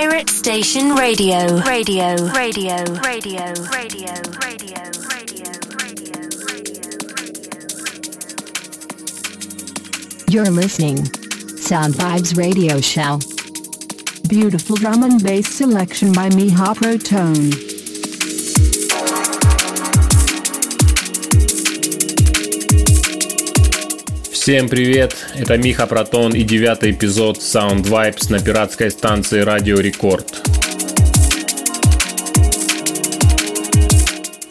Pirate Station Radio. Radio. Radio. Radio. Radio. Radio. Radio. Radio. Radio. You're listening. Sound Vibes Radio Show. Beautiful drum and bass selection by Miha Protone. Всем привет, это Миха Протон и девятый эпизод Sound Vibes на пиратской станции Радио Рекорд.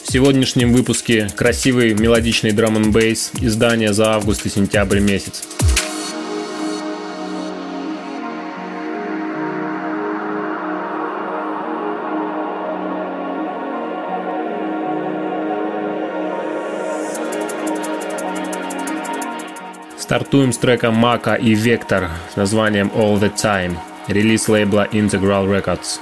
В сегодняшнем выпуске красивый мелодичный драм н бейс издание за август и сентябрь месяц. Стартуем с трека Мака и Вектор с названием All the Time, релиз лейбла Integral Records.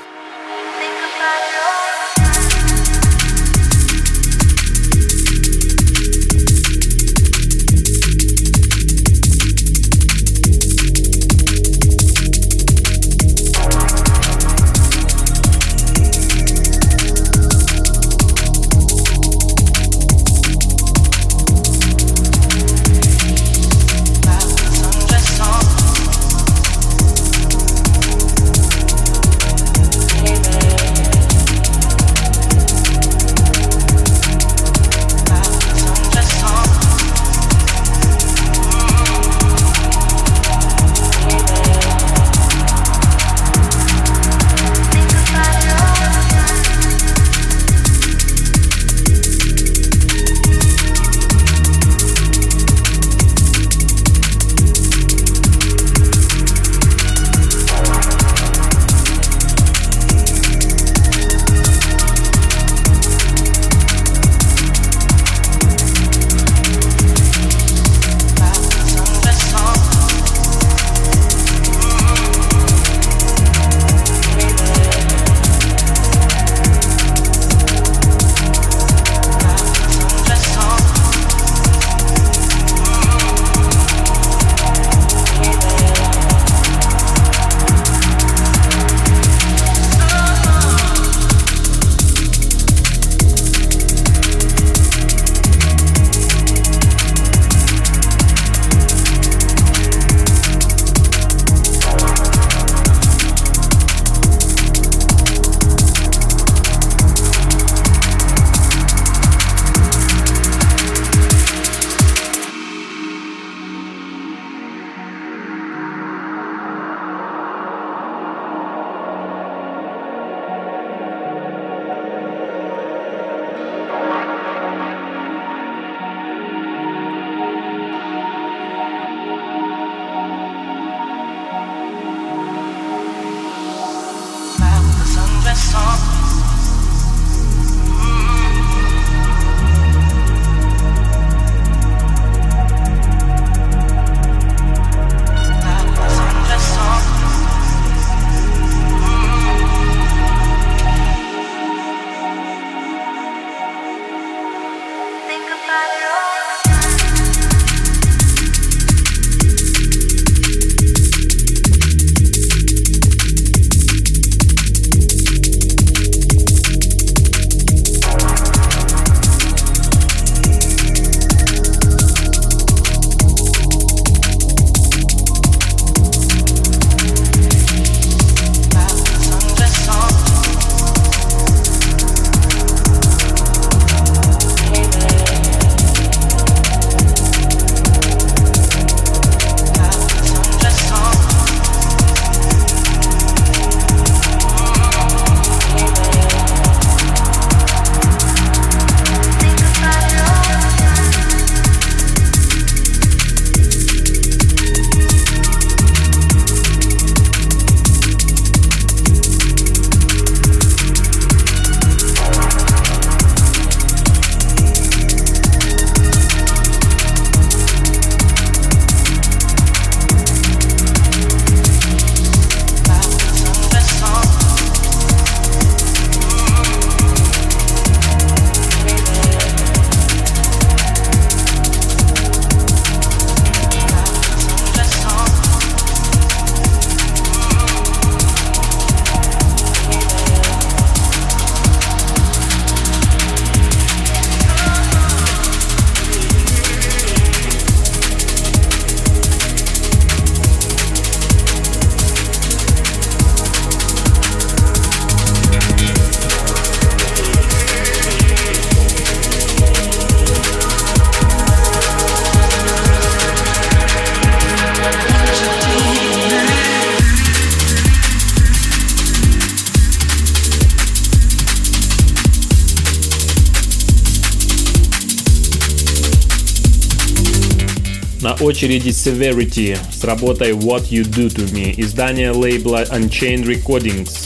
На очереди Severity с работой What You Do To Me, издание лейбла Unchained Recordings.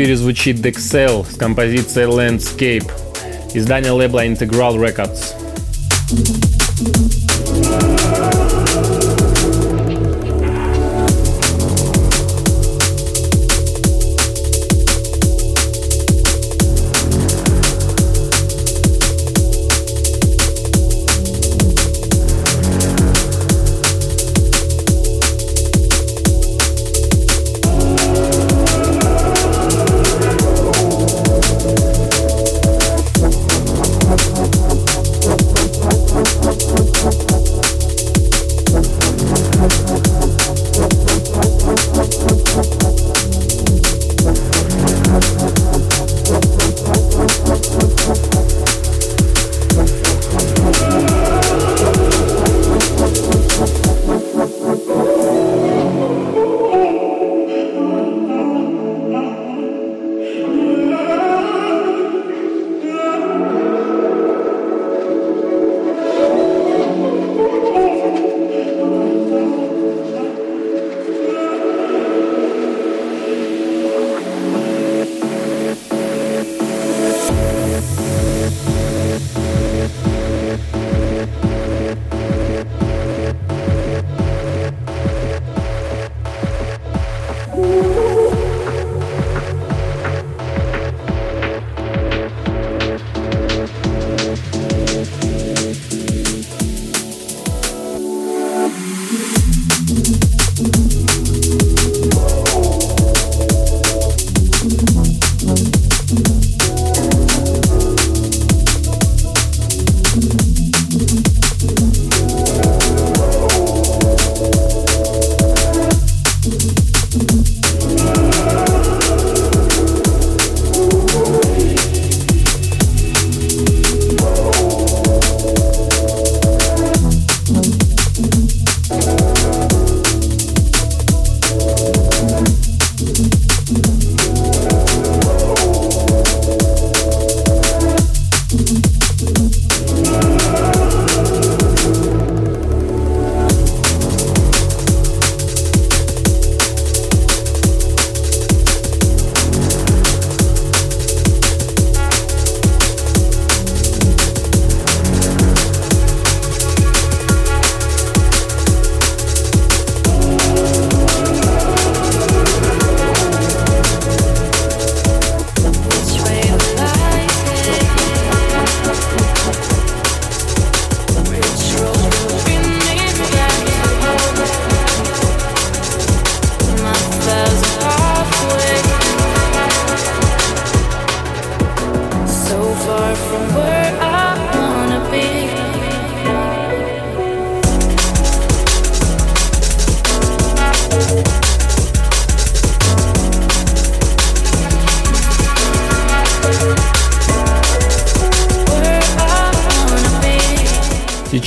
эфире звучит Dexcell с композицией Landscape, издание лейбла Integral Records.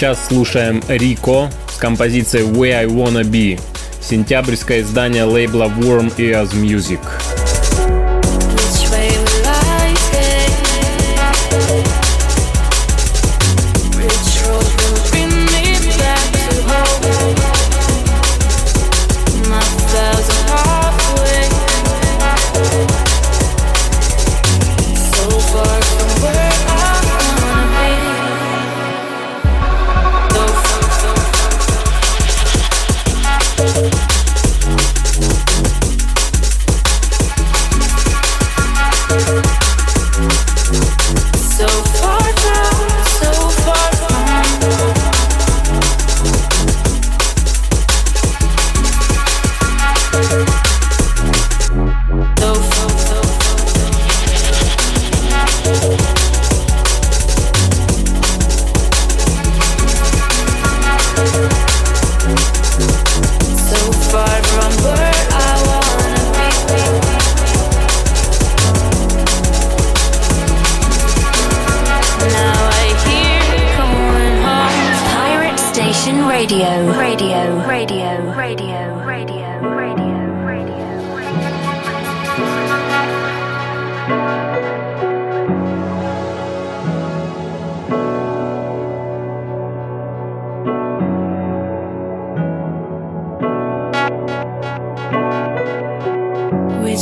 Сейчас слушаем Рико с композицией Where I Wanna Be, сентябрьское издание лейбла Warm Ears Music.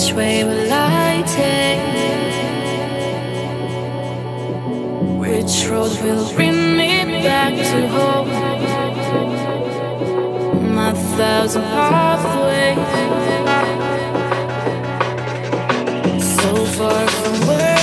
Which way will I take? Which road will bring me back to home? My thousand pathways, so far from where.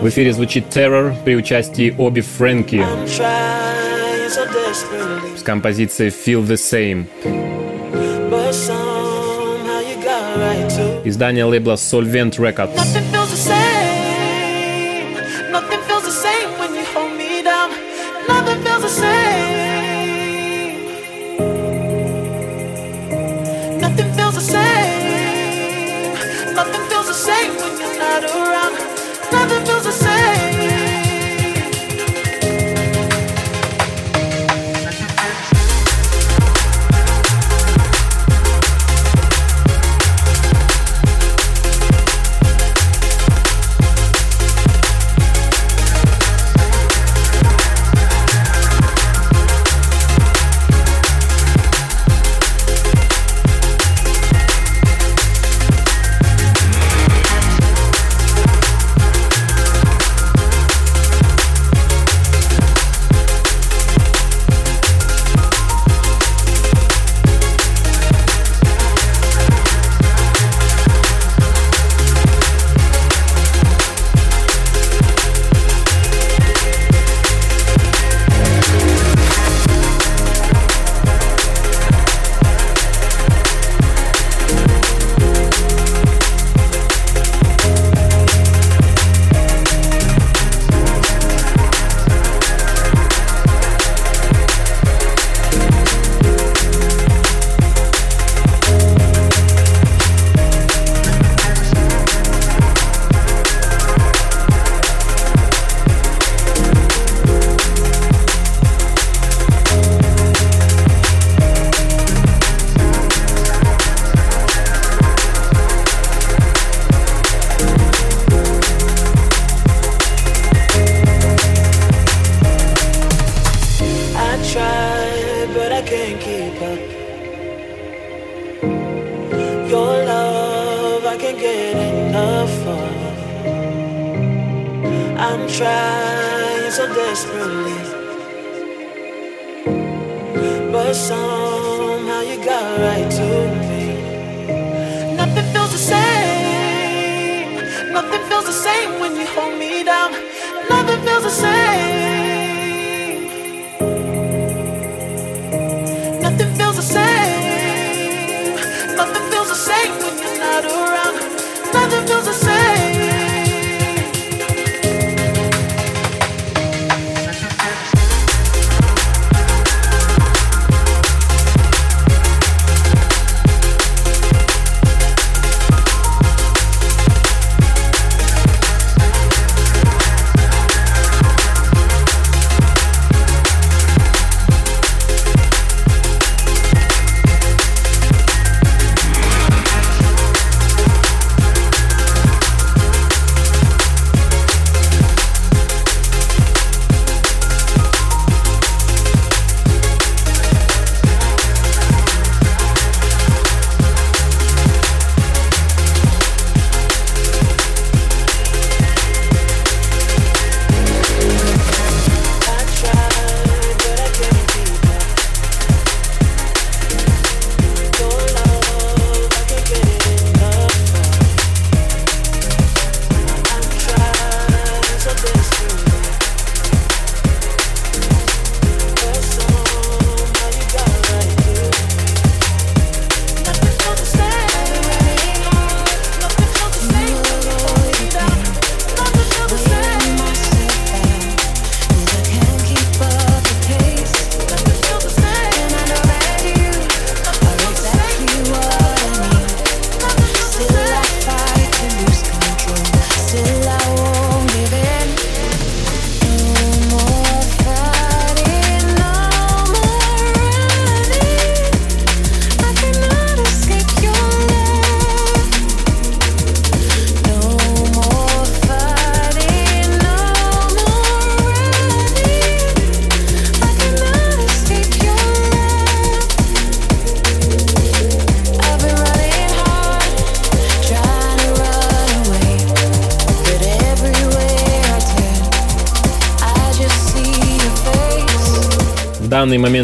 В эфире звучит Terror при участии Оби Фрэнки с композицией Feel the Same. Издание лейбла Solvent Records.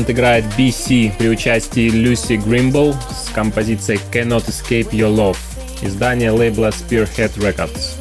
инструмент играет BC при участии Люси Гримбл с композицией Cannot Escape Your Love, издание лейбла Spearhead Records.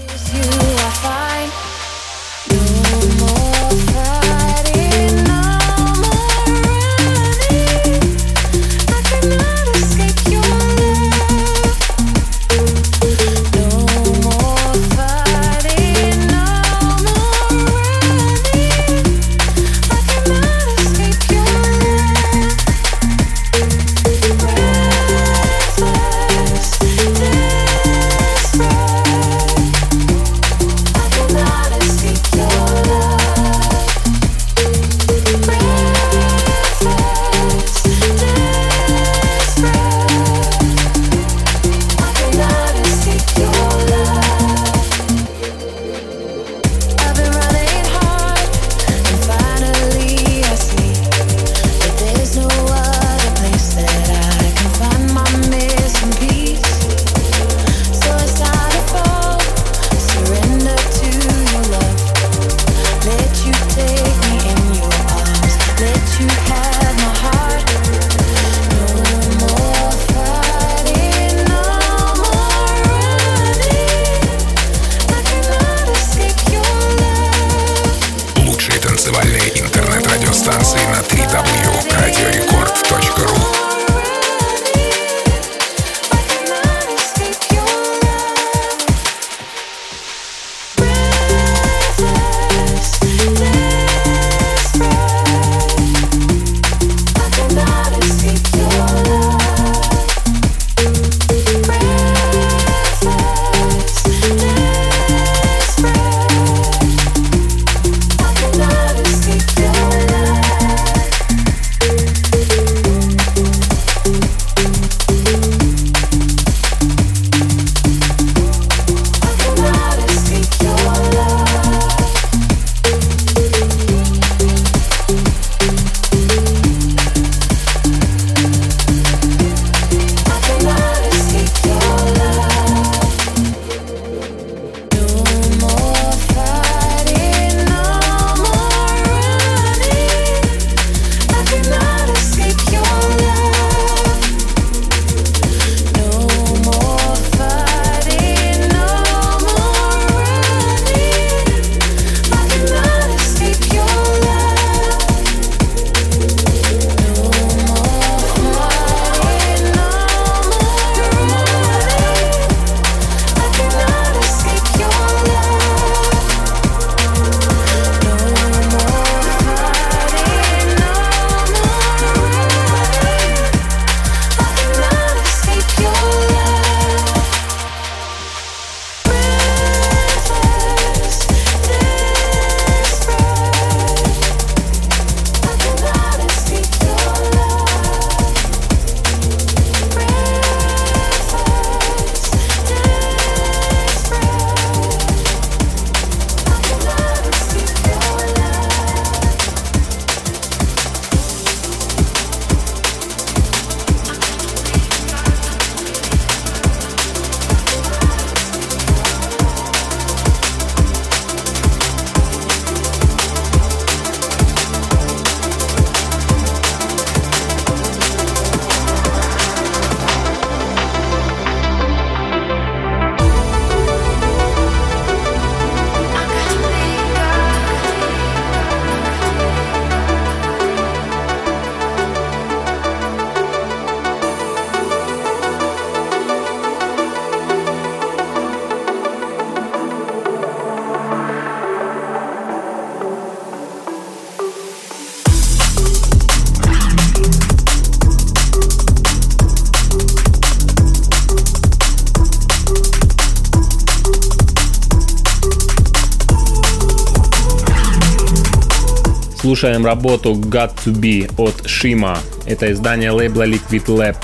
Слушаем работу Got to Be от Shima. Это издание лейбла Liquid Lab.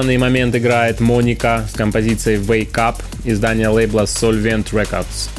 Данный момент играет Моника с композицией Wake Up, издание лейбла Solvent Records.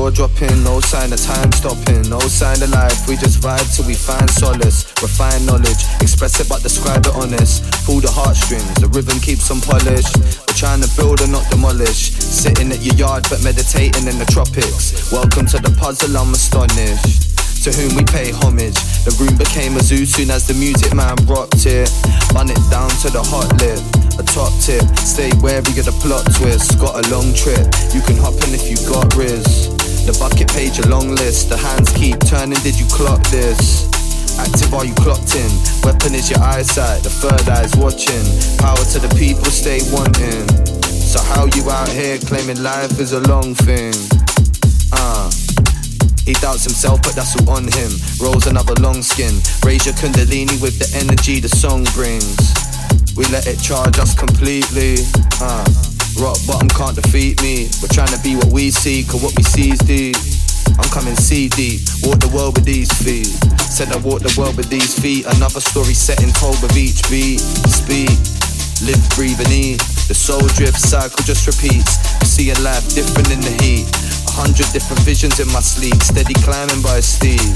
Jaw dropping, no sign of time stopping, no sign of life. We just vibe till we find solace, refine knowledge, express it but describe it honest. Pull the heartstrings, the rhythm keeps on polished. We're trying to build and not demolish. Sitting at your yard but meditating in the tropics. Welcome to the puzzle, I'm astonished to whom we pay homage. The room became a zoo soon as the music man rocked it. Run it down to the hot lip, a top tip tip. Stay wary of the plot twist. Got a long trip. You can hop in if you got riz. The bucket page a long list. The hands keep turning. Did you clock this? Active are you clocked in? Weapon is your eyesight, the third eye's watching. Power to the people, stay wanting. So how you out here claiming life is a long thing? Uh. He doubts himself, but that's all on him. Rolls another long skin. Raise your kundalini with the energy the song brings. We let it charge us completely. Uh. Rock bottom can't defeat me. We're trying to be what we see, cause what we see is deep. I'm coming C deep, walk the world with these feet. Said I walk the world with these feet. Another story set in told with each beat. Speed, live, breathe, and eat. The soul drift cycle just repeats. Seeing life different in the heat. A hundred different visions in my sleep. Steady climbing by a steep.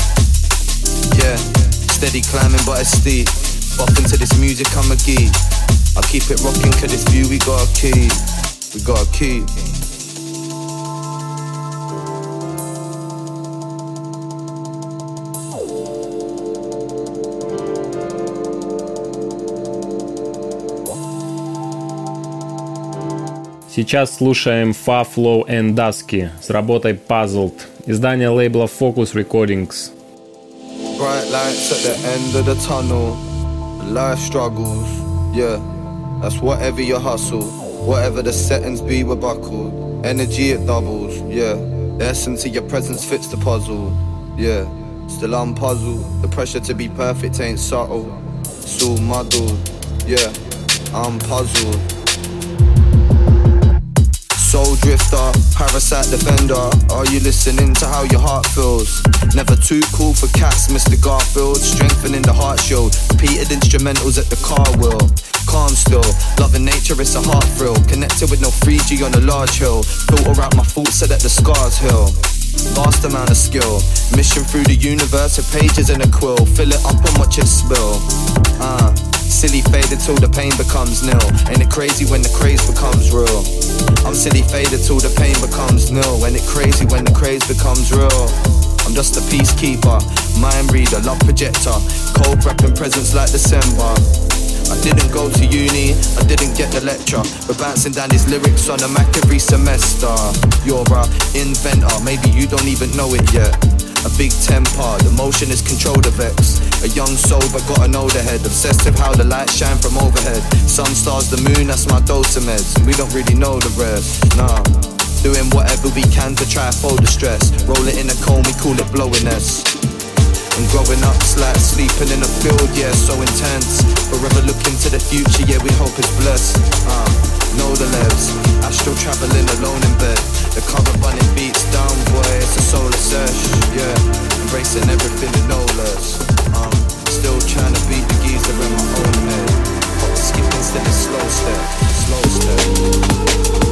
Yeah, steady climbing by a steep. Bop into this music, I'm a geek. I keep it rocking, cause this view we gotta keep. We gotta keep. Сейчас слушаем Fa Flow and Dusky с работой Puzzled, издание лейбла Focus Recordings. Bright lights at the end of the tunnel. Life struggles, yeah. That's whatever your hustle. Whatever the settings be, we're buckled. Energy it doubles, yeah. The essence of your presence fits the puzzle, yeah. Still I'm puzzled. The pressure to be perfect ain't subtle. It's muddled, yeah. I'm puzzled. Soul drifter, parasite defender. Are you listening to how your heart feels? Never too cool for cats, Mr. Garfield. Strengthening the heart shield. Repeated instrumentals at the car wheel. Calm still, loving nature, it's a heart thrill. Connected with no 3G on a large hill. Filter out my thoughts so that the scars heal. Vast amount of skill. Mission through the universe of pages in a quill. Fill it up and watch it spill. Uh, silly faded till the pain becomes nil. Ain't it crazy when the craze becomes real? I'm silly faded till the pain becomes nil. Ain't it crazy when the craze becomes real? I'm just a peacekeeper, mind reader, love projector. Cold rapping presence like December. I didn't go to uni, I didn't get the lecture. But bouncing down these lyrics on a Mac every semester. You're a inventor, maybe you don't even know it yet. A big temper, the motion is controlled of X. A young soul, but got an older head. Obsessed with how the light shine from overhead. Some stars, the moon, that's my dose of meds. We don't really know the rest, nah. Doing whatever we can to try and fold the stress. Roll it in a cone, we call it blowiness. And growing up's like sleeping in a field, yeah, so intense. Forever looking to the future, yeah, we hope it's blessed. Uh, know the levs, astral traveling alone in bed. The current running beats down, boy, it's a solar sesh, yeah. Embracing everything and no less. Um, still trying to beat the geezer in my own head. Hot skip instead of slow step, slow step.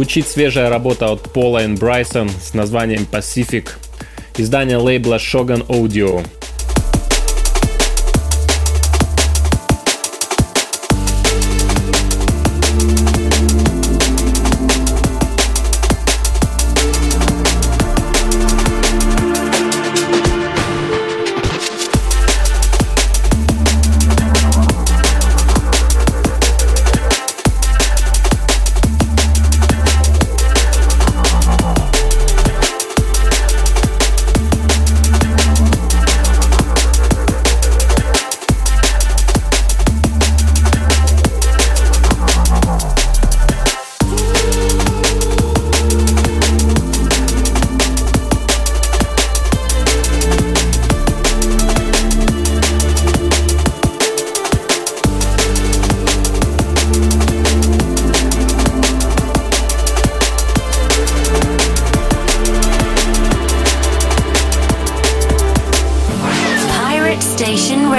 Звучит свежая работа от Пола и Брайсон с названием Pacific, издание лейбла Shogun Audio.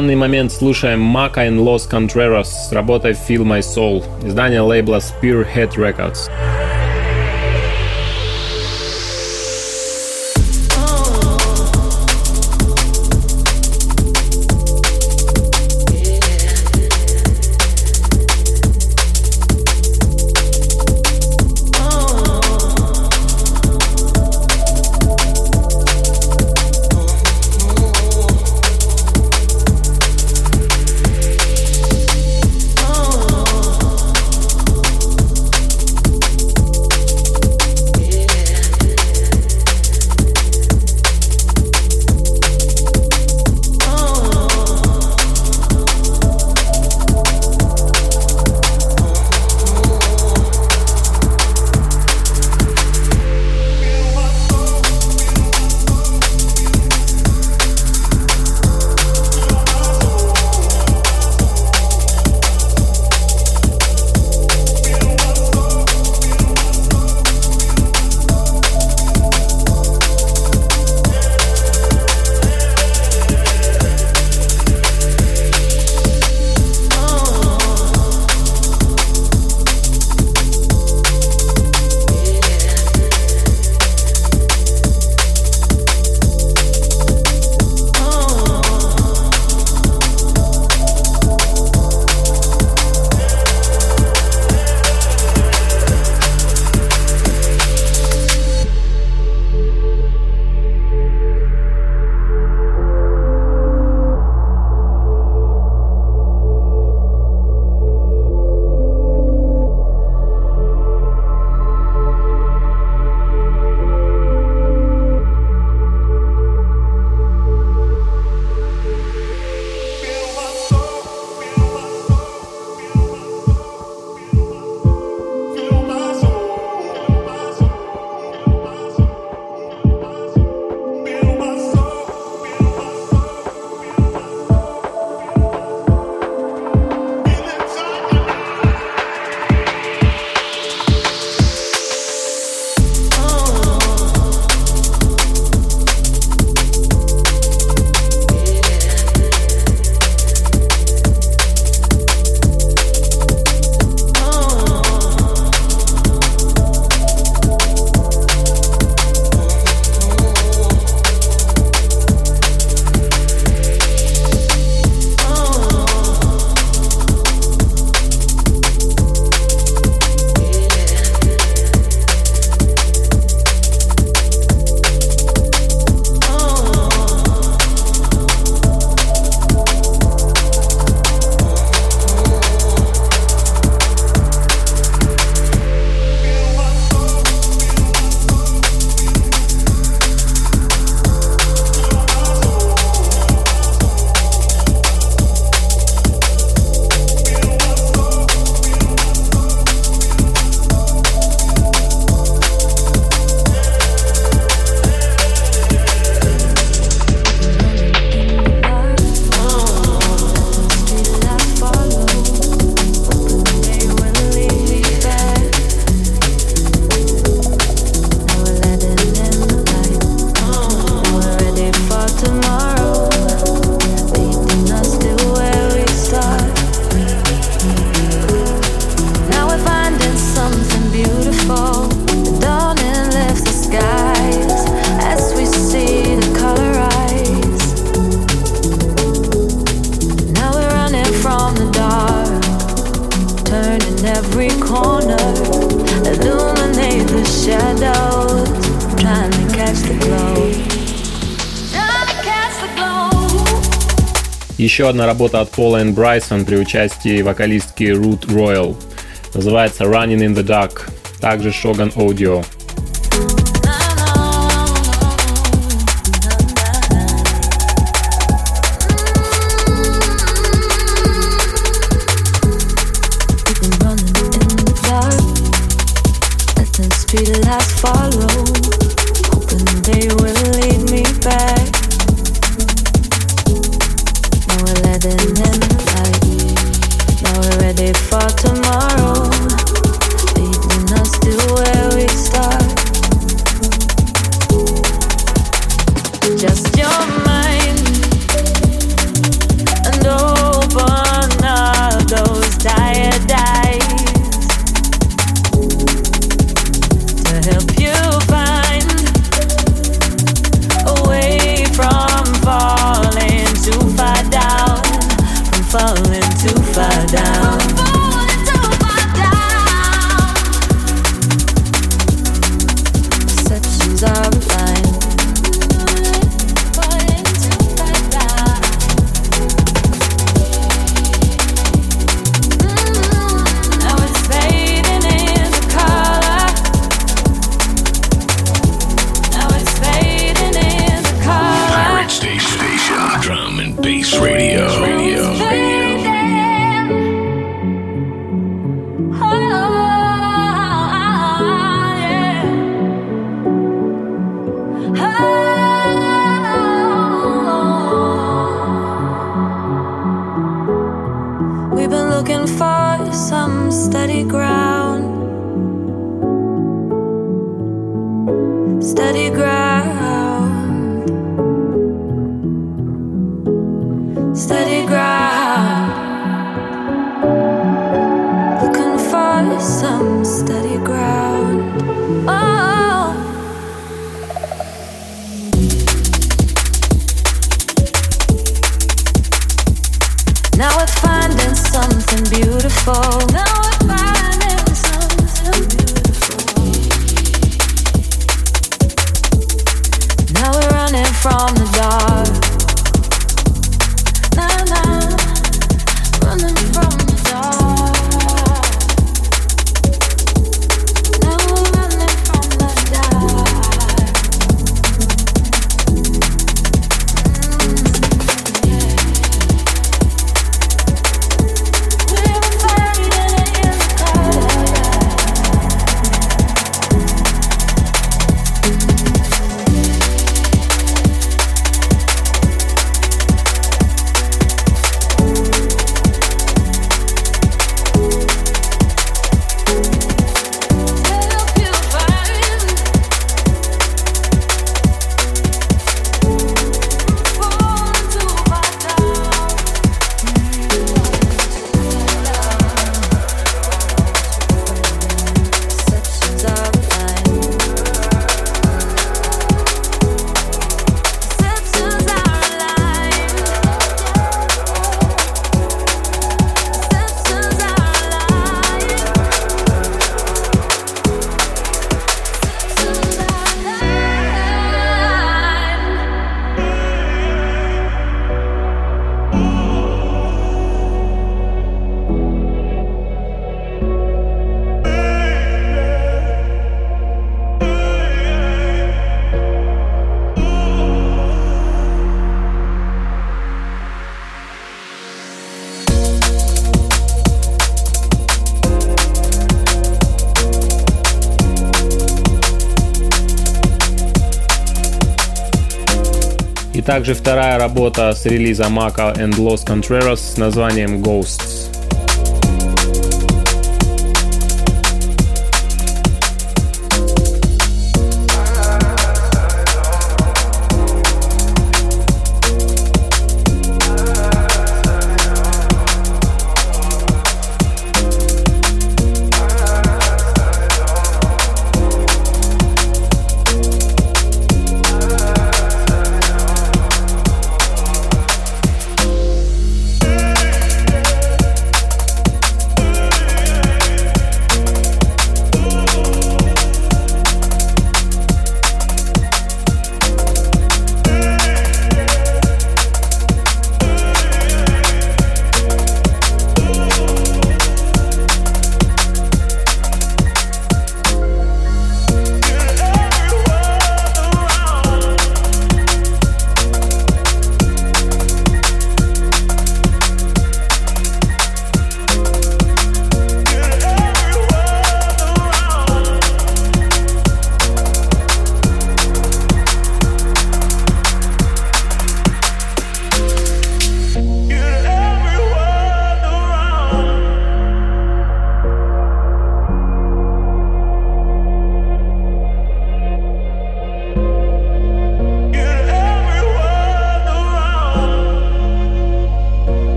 Данный момент слушаем Мака and Los Contreras с работой Feel My Soul, издание лейбла Spearhead Records. Еще одна работа от Пола и Брайсон при участии вокалистки Root Royal. Называется Running in the Dark. Также Shogun Audio. from the dark. также вторая работа с релиза Мака and Los Contreras с названием Ghosts.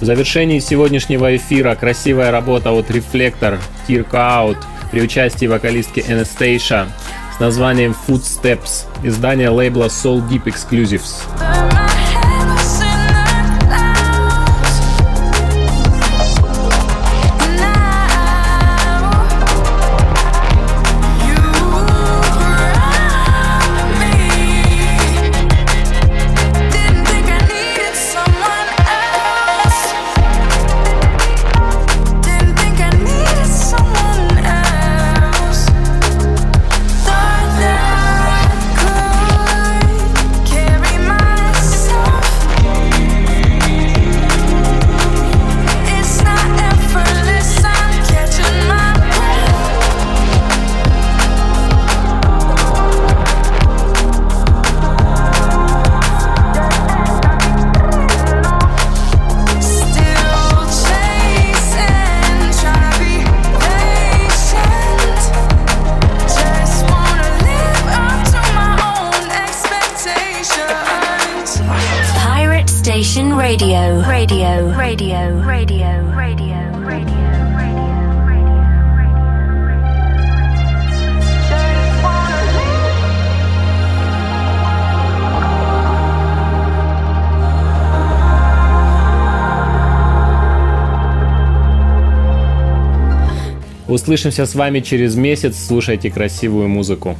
В завершении сегодняшнего эфира красивая работа от Reflector Tirka Out при участии вокалистки Anastasia с названием Footsteps, издание лейбла Soul Deep Exclusives. Услышимся с вами через месяц. Слушайте красивую музыку.